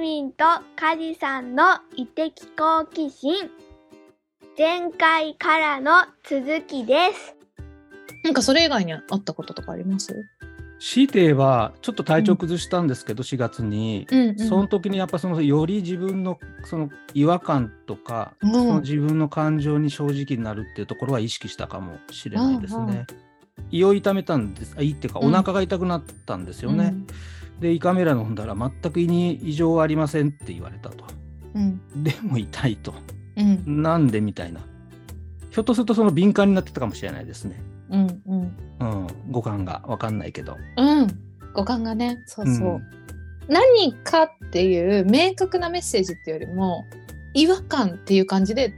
みんとカジさんの異的好奇心。前回からの続きです。なんかそれ以外にあったこととかあります？強いて言えばちょっと体調崩したんですけど、4月に、うんうんその時にやっぱそのより自分のその違和感とか、うんその自分の感情に正直になるっていうところは意識したかもしれないですうんうんね。胃を痛めたんですあ胃っていうかうんお腹が痛くなったんですよね。で胃カメラ飲んだら全く胃に異常はありませんって言われたと。うんでも痛いと。うんなんでみたいな。ひょっとするとその敏感になってたかもしれないですね。うんうんうん、五感がわかんないけど。うん五感がねそうそう、うん何かっていう明確なメッセージっていうよりも違和感っていう感じで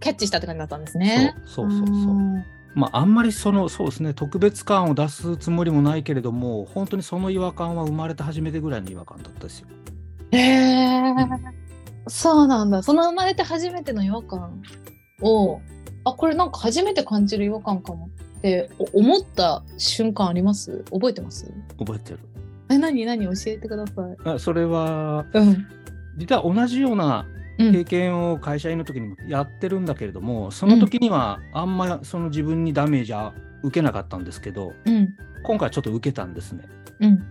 キャッチしたって感じだったんですね。そうそうそうそう。まあ、あんまりそのそうですね特別感を出すつもりもないけれども本当にその違和感は生まれて初めてぐらいの違和感だったですよ。へえ、そうなんだ。その生まれて初めての違和感をあこれなんか初めて感じる違和感かもってお思った瞬間あります？覚えてます？覚えてる。え何？何？教えてください。あそれはうん。実は同じようなうん経験を会社員の時にもやってるんだけれども、その時にはあんまその自分にダメージは受けなかったんですけどうん。今回ちょっと受けたんですね。うん。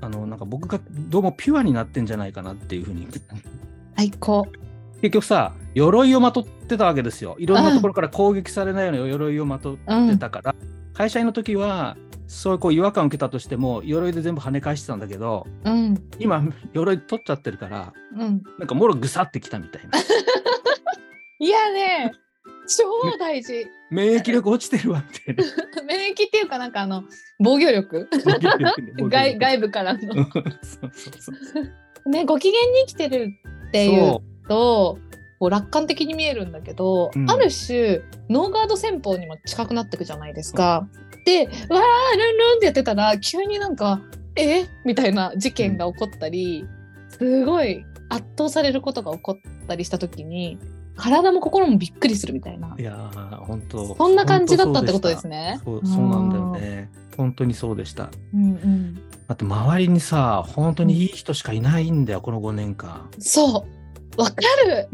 あのなんか僕がどうもピュアになってんじゃないかなっていうふうに。最高。結局さ鎧をまとってたわけですよ。いろんなところから攻撃されないような鎧をまとってたから、会社員の時はそういうこう違和感を受けたとしても鎧で全部跳ね返してたんだけどうん。今鎧取っちゃってるからうん。なんかもろぐさってきたみたいな。いやね超大事。免疫力落ちてるわみたいな。免疫っていうかなんかあの 防御力。外外部からの。うんそうそうそう。ねご機嫌に生きてるっていうそとこう楽観的に見えるんだけど、うん。ある種ノーガード戦法にも近くなってくじゃないですか。でわールンルンってやってたら急になんかえ？みたいな事件が起こったり、すごい圧倒されることが起こったりした時に体も心もびっくりするみたいな。ういやー本当そんな感じだったってことですね。そうそうなんだよね。本当にそうでした。うんうん、あと周りにさ本当にいい人しかいないんだよこの5年間。そうわかる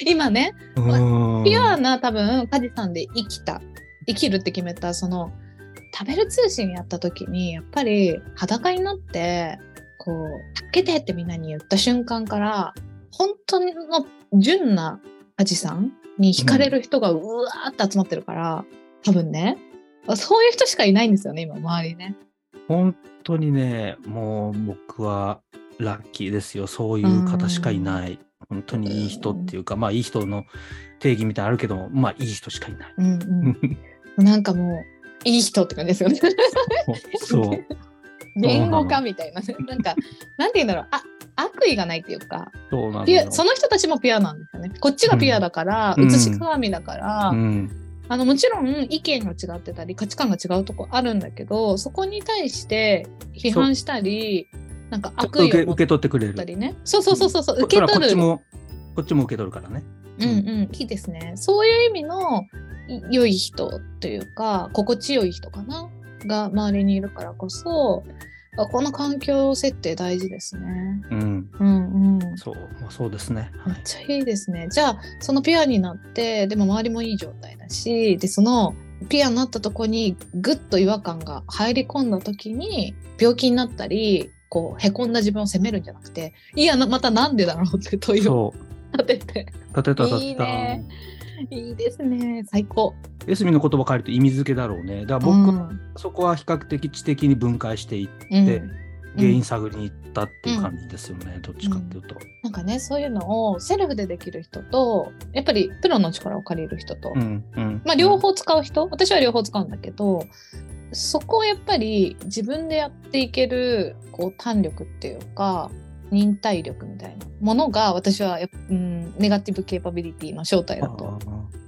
今ねうんピュアな多分カジさんで生きた生きるって決めたその食べる通信やった時にやっぱり裸になってこう「助けて!」ってみんなに言った瞬間から本当の純なカジさんに惹かれる人がうわーって集まってるから、多分ねそういう人しかいないんですよね今周りね。本当にね、もう僕はラッキーですよ。そういう方しかいない。本当にいい人っていうか、まあいい人の定義みたいなのあるけど、まあいい人しかいない。うんうん、なんかもういい人って感じですよね。そう。言語化みたいなね。なんか、なんて言うんだろう。あ悪意がないっていうかそうな。その人たちもピュアなんですよね。こっちがピュアだから、うん写し鏡だから、うん。あのもちろん意見が違ってたり価値観が違うとこあるんだけどそこに対して批判したりなんか悪意を持っ取ってくれる。ねそうそうそうそうそう受け取るこっちも、こっちも受け取るからね。うんうんいいですねそういう意味のい良い人というか心地よい人かな？が周りにいるからこそあこの環境設定大事ですね。うん。うんうんそう、まあ、そうですね。はい。めっちゃいいですね。じゃあそのピュアになってでも周りもいい状態だしでそのピュアになったとこにぐっと違和感が入り込んだ時に病気になったりこうへこんだ自分を責めるんじゃなくていやなまたなんでだろうって問いを。立てて立てた立てた。いいねいいですね最高。エスミの言葉変えると意味付けだろうね。だから僕、うんそこは比較的知的に分解していって、うん原因探りに行ったっていう感じですよね。どっちかっていうと。なんかねそういうのをセルフでできる人とやっぱりプロの力を借りる人と、うんうん。まあ、両方使う人、私は両方使うんだけどそこをやっぱり自分でやっていけるこう胆力っていうか忍耐力みたいなものが私はやっぱ、うん、ネガティブケーパビリティの正体だと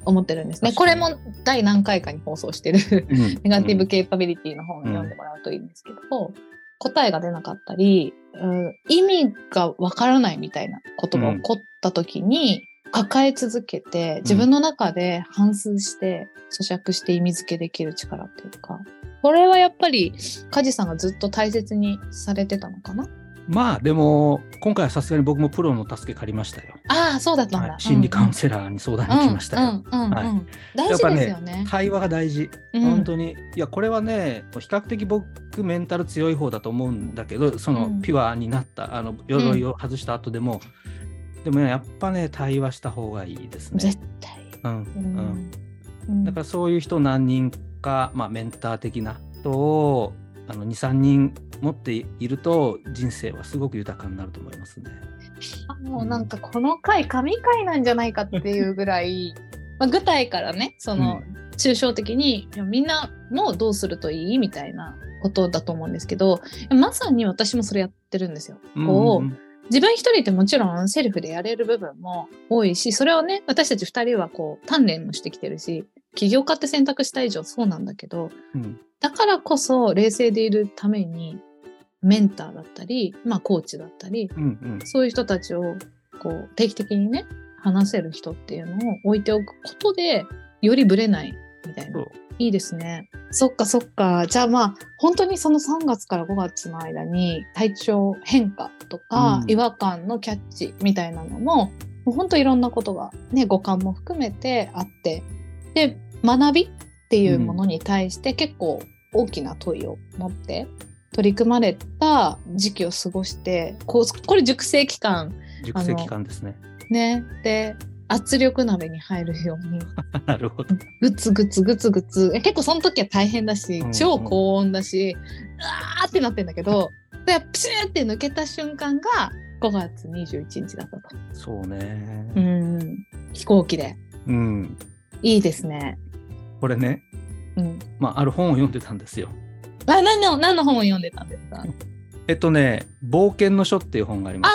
思ってるんですね。これも第何回かに放送してるうん ネガティブケーパビリティの本を読んでもらうといいんですけど、答えが出なかったり、うん意味がわからないみたいなことが起こった時に、抱え続けて自分の中で反芻して咀嚼して意味付けできる力っていうか。これはやっぱり梶さんがずっと大切にされてたのかな、まあでも今回はさすがに僕もプロの助け借りましたよ。ああそうだったんだ、はい。心理カウンセラーに相談に来ましたよ。大事ですよね。対話が大事、うん。本当に。いやこれはね比較的僕メンタル強い方だと思うんだけどその、うん。ピュアになったあの鎧を外した後でも、でもねやっぱね対話した方がいいですね。絶対。うんううんん。うん。だからそういう人何人か、まあ、メンター的な人をあの23人持っていると人生はすごく豊かになると思いますね。あもうなんかこの回神回なんじゃないかっていうぐらい まあ具体からねその抽象的に、いやみんなのどうするといいみたいなことだと思うんですけどまさに私もそれやってるんですよ。こう、うん自分一人ってもちろんセルフでやれる部分も多いしそれをね私たち二人はこう鍛錬もしてきてるし起業家って選択した以上そうなんだけどうん。だからこそ冷静でいるためにメンターだったり、まあ、コーチだったりうんうん。そういう人たちをこう定期的にね話せる人っていうのを置いておくことでよりブレないみたいな。いいですね。そっかそっか。じゃあまあ本当にその3月から5月の間に体調変化とか、うん。違和感のキャッチみたいなのももう本当いろんなことがね五感も含めてあってで学びっていうものに対して結構大きな問いを持って取り組まれた時期を過ごしてこうこれ熟成期間熟成期間ですね。ねで圧力鍋に入るように なるほど。グツグツグツグツえ結構その時は大変だしうん超高温だし、うわーってなってんだけどでプシューって抜けた瞬間が5月21日だったと。そうね。うん飛行機でうん。いいですね。これね、うん、まあ、ある本を読んでたんですよ。あ何の何の本を読んでたんですか？えっとね、冒険の書っていう本がありまし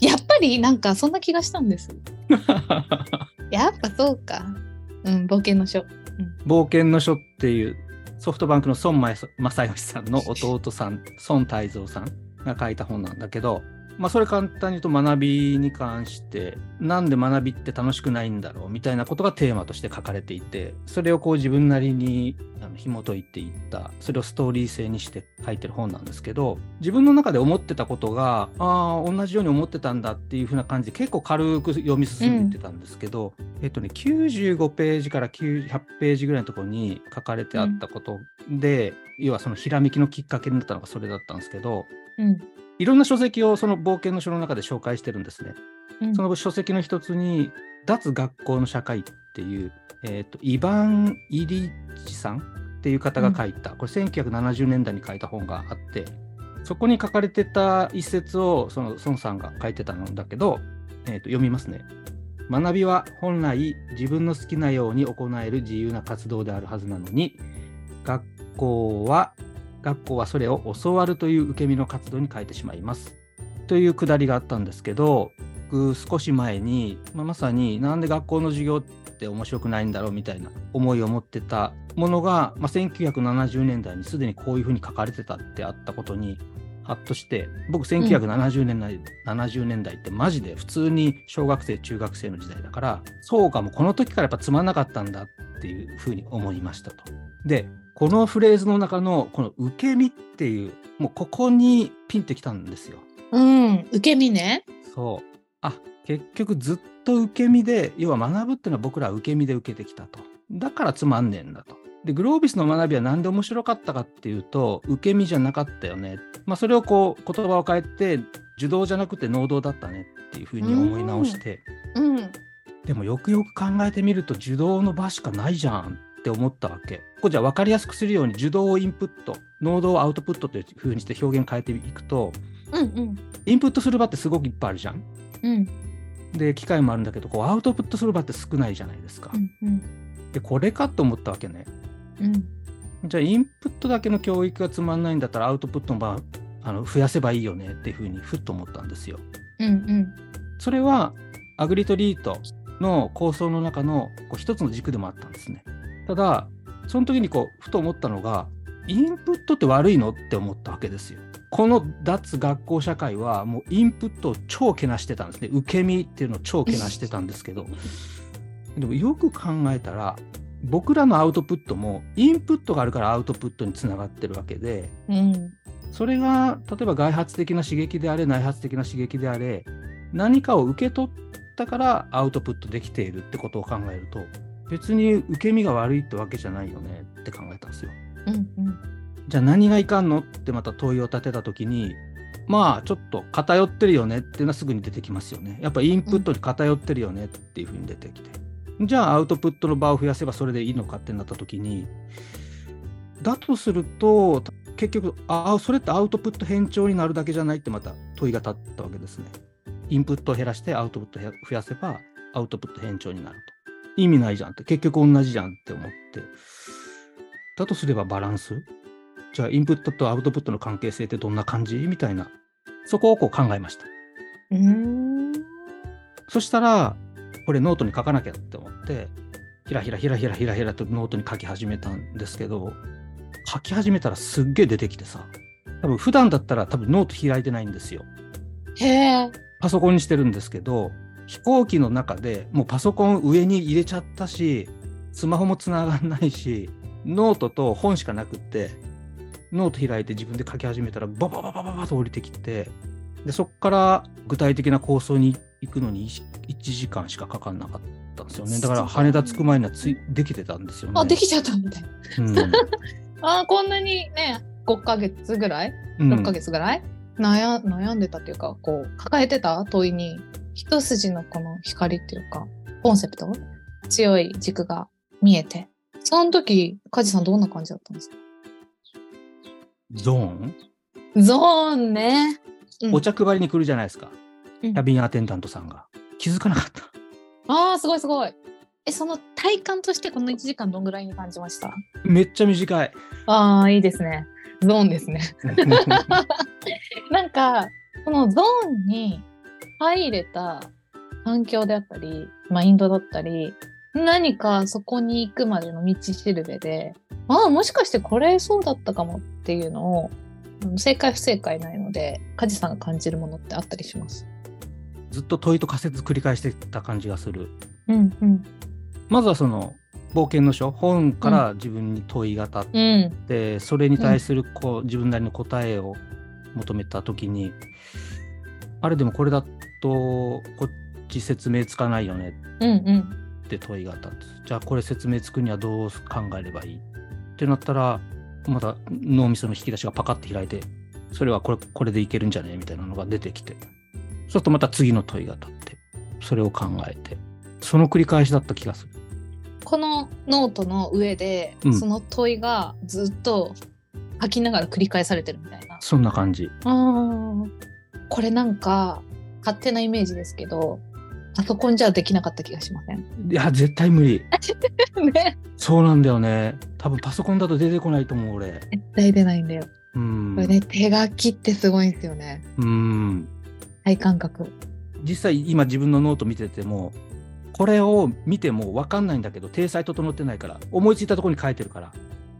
て。やっぱりなんかそんな気がしたんです。やっぱそうか。うん冒険の書。冒険の書っていうソフトバンクの孫正義さんの弟さん孫泰造さんが書いた本なんだけど、まあ、それ簡単に言うと学びに関してなんで学びって楽しくないんだろうみたいなことがテーマとして書かれていてそれをこう自分なりにあの紐解いていったそれをストーリー性にして書いてる本なんですけど自分の中で思ってたことがああ同じように思ってたんだっていう風な感じで結構軽く読み進んでいってたんですけど、えっとね95ページから9 100ページぐらいのところに書かれてあったことで、要はそのひらめきのきっかけになったのがそれだったんですけどうんいろんな書籍をその冒険の書の中で紹介してるんですね。うんその書籍の一つに「脱学校の社会」っていう、えー、とイヴァン・イリッチさんっていう方が書いた、これ1970年代に書いた本があってそこに書かれてた一節をその孫さんが書いてたんだけど、えーと読みますね。学びは本来自分の好きなように行える自由な活動であるはずなのに学校は学校はそれを教わるという受け身の活動に変えてしまいます。というくだりがあったんですけど僕少し前に、まあ、まさになんで学校の授業って面白くないんだろうみたいな思いを持ってたものが、まあ、1970年代にすでにこういうふうに書かれてたってあったことにハッとして僕1970年代、70年代ってマジで普通に小学生中学生の時代だからそうかもこの時からやっぱつまんなかったんだっていうふうに思いましたと。でこのフレーズの中のこの受け身っていうもうここにピンってきたんですよ。うん受け身ね。そう。あ結局ずっと受け身で要は学ぶっていうのは僕らは受け身で受けてきたと。だからつまんねえんだと。でグロービスの学びは何で面白かったかっていうと受け身じゃなかったよね。まあそれをこう言葉を変えて受動じゃなくて能動だったねっていうふうに思い直してうんでもよくよく考えてみると受動の場しかないじゃんって思ったわけ。これじゃあ分かりやすくするように受動をインプット能動をアウトプットというふうにして表現変えていくとうんうんインプットする場ってすごくいっぱいあるじゃん。うんで機械もあるんだけどこうアウトプットする場って少ないじゃないですか。うんでこれかと思ったわけね。うんじゃあインプットだけの教育がつまんないんだったらアウトプットの場あの増やせばいいよねっていうふうにふっと思ったんですよ。うんうんそれはアグリトリートの構想の中のこう一つの軸でもあったんですね。ただその時にこうふと思ったのがインプットって悪いのって思ったわけですよ。この脱学校社会はもうインプットを超けなしてたんですね。受け身っていうのを超けなしてたんですけどでもよく考えたら僕らのアウトプットもインプットがあるからアウトプットにつながってるわけでうんそれが例えば外発的な刺激であれ内発的な刺激であれ何かを受け取ったからアウトプットできているってことを考えると別に受け身が悪いってわけじゃないよねって考えたんですよ。うんうんじゃあ何がいかんのってまた問いを立てた時にまあちょっと偏ってるよねっていうのはすぐに出てきますよね。やっぱインプットに偏ってるよねっていうふうに出てきて。じゃあアウトプットの場を増やせばそれでいいのかってなった時にだとすると結局あそれってアウトプット変調になるだけじゃないってまた問いが立ったわけですね。インプットを減らしてアウトプットを増やせばアウトプット変調になると。意味ないじゃんって結局同じじゃんって思ってだとすればバランス？じゃあインプットとアウトプットの関係性ってどんな感じ？みたいなそこをこう考えました。うーんそしたらこれノートに書かなきゃって思ってひらひらひらひらひらひらとノートに書き始めたんですけど書き始めたらすっげえ出てきてさ多分普段だったら多分ノート開いてないんですよ。へえ。パソコンにしてるんですけど飛行機の中でもうパソコン上に入れちゃったしスマホもつながんないしノートと本しかなくってノート開いて自分で書き始めたらババババババと降りてきてでそこから具体的な構想に行くのに 1, 時間しかかかんなかったんですよね。だから羽田着く前にはついできてたんですよね。あ、できちゃったみたい。な。うん。あーこんなにね、5ヶ月ぐらい？うん ?6 ヶ月ぐらい、悩悩んでたっていうか、こう、抱えてた？問いに、一筋のこの光っていうか、コンセプト強い軸が見えて。その時、梶さんどんな感じだったんですか？ゾーン？ゾーンね。うんお茶配りに来るじゃないですか。うんキャビンアテンダントさんが。気づかなかった。ああ、すごいすごい。え、その体感としてこの1時間どんぐらいに感じました？めっちゃ短い。ああ、いいですね。ゾーンですね。なんか、このゾーンに入れた環境であったり、マインドだったり、何かそこに行くまでの道しるべで、ああ、もしかしてこれそうだったかもっていうのを、うん正解不正解ないので、梶さんが感じるものってあったりします。ずっと問いと仮説繰り返してた感じがする。うんうん。まずはその冒険の書本から自分に問いが立っうん。て、それに対するこう自分なりの答えを求めた時にあれでもこれだとこっち説明つかないよねうんうん。って問いが立つじゃあこれ説明つくにはどう考えればいい？ってなったらまた脳みその引き出しがパカッて開いてそれはこれこれでいけるんじゃね？みたいなのが出てきてそうするとまた次の問いが立ってそれを考えてその繰り返しだった気がする。このノートの上で、うんその問いがずっと書きながら繰り返されてるみたいな。そんな感じ。あーこれなんか勝手なイメージですけどパソコンじゃできなかった気がしません？いや、絶対無理。ねそうなんだよね。多分パソコンだと出てこないと思う、俺。絶対出ないんだよ。うん。これね手書きってすごいんですよねうん。体感覚。実際、今自分のノート見てても、これを見ても分かんないんだけど、体裁整ってないから、思いついたところに書いてるから。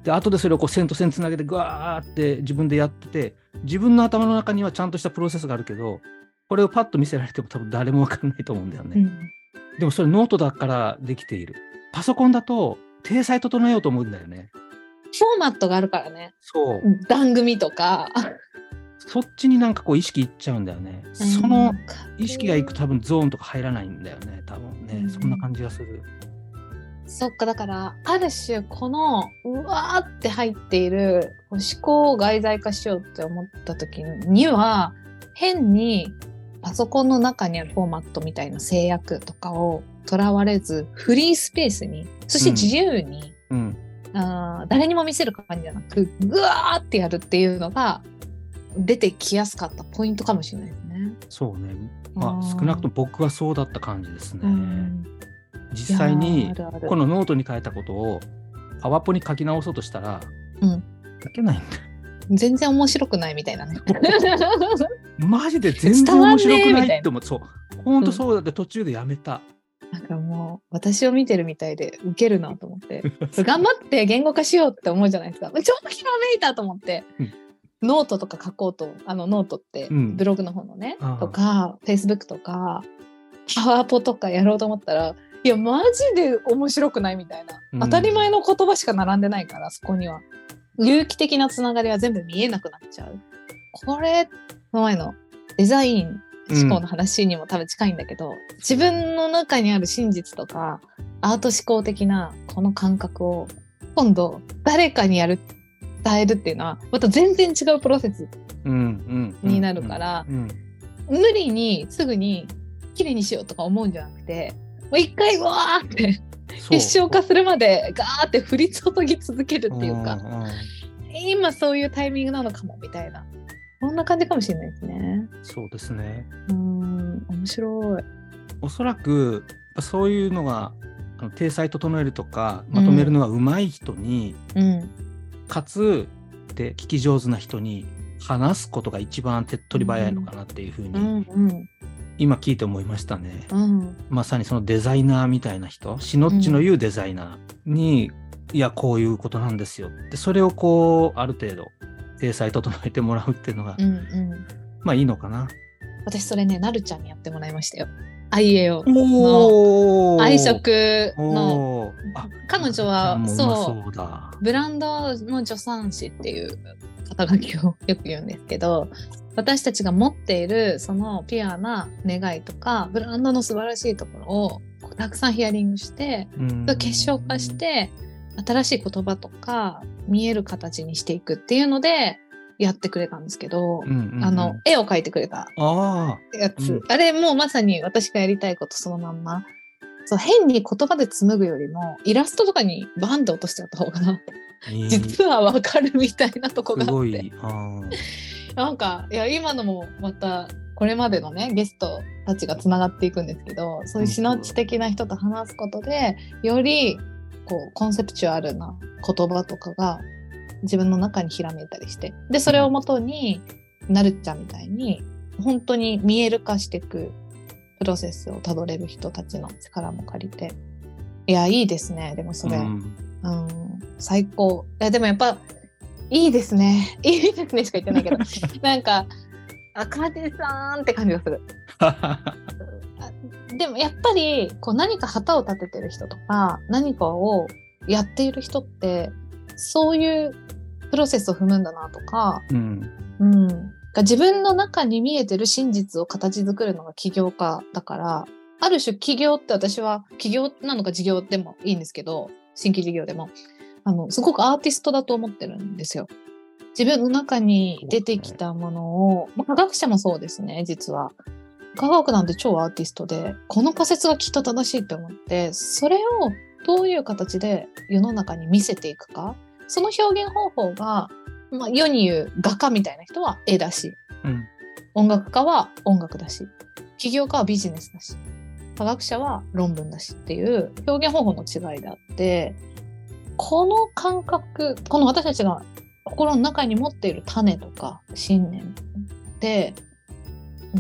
で、後でそれをこう線と線つなげて、ぐわーって自分でやってて、自分の頭の中にはちゃんとしたプロセスがあるけど、これをパッと見せられても多分誰も分かんないと思うんだよね。うんでもそれノートだからできている。パソコンだと、体裁整えようと思うんだよね。フォーマットがあるからねそう。番組とか。そっちになんかこう意識いっちゃうんだよね。その意識がいくと多分ゾーンとか入らないんだよね。多分ね。うんそんな感じがする。そっかだからある種このうわーって入っている思考を外在化しようって思った時には変にパソコンの中にあるフォーマットみたいな制約とかをとらわれずフリースペースにそして自由に、うん。あー誰にも見せる感じじゃなくぐわーってやるっていうのが出てきやすかったポイントかもしれないですね。そうね。まあ少なくとも僕はそうだった感じですね。うん実際にこのノートに書いたことをパワポに書き直そうとしたら、うん。書けないんだ。よ。全然面白くないみたいなね。マジで全然面白くないって思う。そう。ほんとそうだって途中でやめた。なんかもう私を見てるみたいでウケるなと思って。頑張って言語化しようって思うじゃないですか。超ひらめいたと思って、うん。ノートとか書こうとあのノートってうん。ブログの方のね、ああ。とかフェイスブックとかパワポとかやろうと思ったらいやマジで面白くないみたいな、うん。当たり前の言葉しか並んでないからそこには。有機的なつながりは全部見えなくなっちゃう。これの前のデザイン思考の話にも多分近いんだけど、自分の中にある真実とかアート思考的なこの感覚を今度誰かにやる伝えるっていうのはまた全然違うプロセスうんうん。うんになるからうん無理にすぐに綺麗にしようとか思うんじゃなくてもう一回わーってそう結晶化するまでガーって降り注ぎ続けるっていうかんん今そういうタイミングなのかもみたいなこんな感じかもしれないですね。そうですね。うーん面白い。おそらくそういうのがあの体裁整えるとかまとめるのが上手い人に、うんかつで聞き上手な人に話すことが一番手っ取り早いのかなっていうふうに、今聞いて思いましたね。うんまさにそのデザイナーみたいな人しのっちの言うデザイナーに、いやこういうことなんですよでそれをこうある程度体裁整えてもらうっていうのが、うんうんまあいいのかな。私それねなるちゃんにやってもらいましたよ。あいえをお愛食の彼女はそう。ブランドの助産師っていう肩書きをよく言うんですけど私たちが持っているそのピュアな願いとかブランドの素晴らしいところをたくさんヒアリングしてうん。結晶化して新しい言葉とか見える形にしていくっていうのでやってくれたんですけど、うんうんうん。あの絵を描いてくれたあやつ、うん。あれもうまさに私がやりたいことそのまんま。そう変に言葉で紡ぐよりもイラストとかにバンって落としてやった方があ、いい実はわかるみたいなとこがあってなんかいや今のもまたこれまでのねゲストたちがつながっていくんですけどそういうシノッチ的な人と話すことでよりこうコンセプチュアルな言葉とかが自分の中にひらめいたりしてでそれをもとになるちゃんみたいに本当に見える化していくプロセスをたどれる人たちの力も借りていやいいですねでもそれ。うんうん、最高。いやでもやっぱ、いいですね。いいですねしか言ってないけど。なんか、あかじさんって感じがする。でもやっぱり、こう何か旗を立ててる人とか、何かをやっている人って、そういうプロセスを踏むんだなとか、うんうん。が自分の中に見えてる真実を形作るのが起業家だから、ある種起業って私は起業なのか事業でもいいんですけど、新規事業でも、あの、すごくアーティストだと思ってるんですよ。自分の中に出てきたものを、まあ、科学者もそうですね、実は。科学なんて超アーティストで、この仮説がきっと正しいって思って、それをどういう形で世の中に見せていくか、その表現方法が、まあ、世に言う画家みたいな人は絵だし、うん音楽家は音楽だし、起業家はビジネスだし、科学者は論文だしっていう表現方法の違いであって、この感覚、この私たちが心の中に持っている種とか信念って、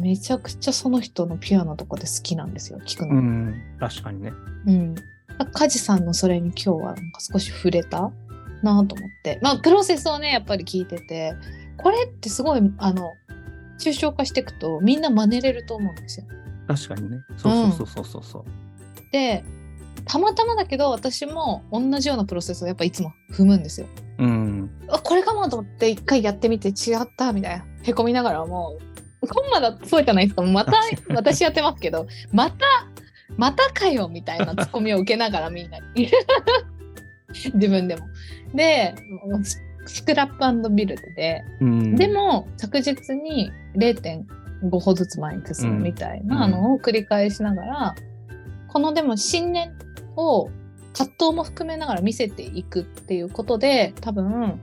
めちゃくちゃその人のピュアなとこで好きなんですよ、聞くの。うん、確かにね。うん。梶さんのそれに今日はなんか少し触れたなと思って。まあ、プロセスをね、やっぱり聞いてて、これってすごい、あの、抽象化していくとみんな真似れると思うんですよ。確かにね。そうそうそうそうそう。で、たまたまだけど私も同じようなプロセスをやっぱいつも踏むんですよ。うん。あこれかもと思って一回やってみて違ったみたいな。へこみながらもうコンマだそうじゃないですか。また私やってますけどまたまたかよみたいな ツッコミを受けながらみんな。に 自分でも。でススクラップビルドで、うん、でも着実に0.5歩ずつ前に進むみたいなのを繰り返しながら、このでも信念を葛藤も含めながら見せていくっていうことで多分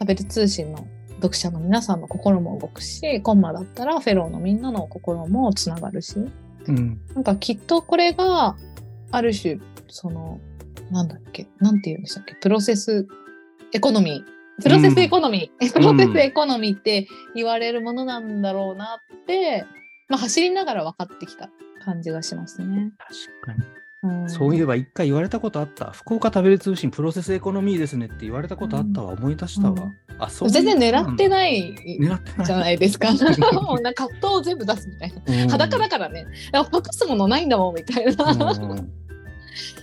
食べる通信の読者の皆さんの心も動くしコンマだったらフェローのみんなの心もつながるし。うん、なんかきっとこれがある種そのなんだっけなんて言うんでしたっけプロセスエコノミー。プロセスエコノミー、プロセスエコノミーって言われるものなんだろうなって、まあ、走りながら分かってきた感じがしますね。確かに。うん、そういえば一回言われたことあった。福岡食べる通信プロセスエコノミーですねって言われたことあったわ。思い出したわ。うんあ、そう全然狙ってい。ない狙ってない。じゃないですか。もうなんか葛藤を全部出すみたいな。うん裸だからね。隠すものないんだもんみたいな。うん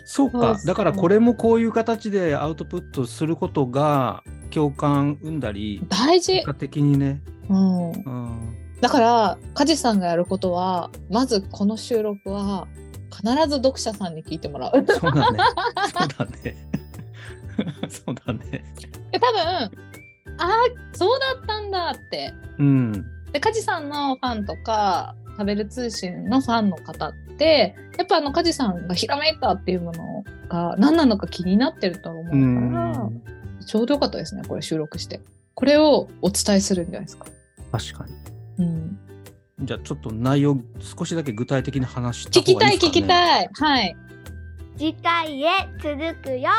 そう。かだからこれもこういう形でアウトプットすることが共感生んだり大事結、果的にね、うん、うん、だから梶さんがやることはまずこの収録は必ず読者さんに聞いてもらう。そうだね。そうだね。そうだね。で多分ああそうだったんだって。うん。で梶さんのファンとか食べる通信のファンの方ってやっぱあの梶さんがひらめいたっていうものが何なのか気になってると思うから、ちょうどよかったですねこれ収録して。これをお伝えするんじゃないですか。確かに。うん、じゃあちょっと内容少しだけ具体的に話した聞きたい聞き方がいいですかね。たい。はい。次回へ続くよ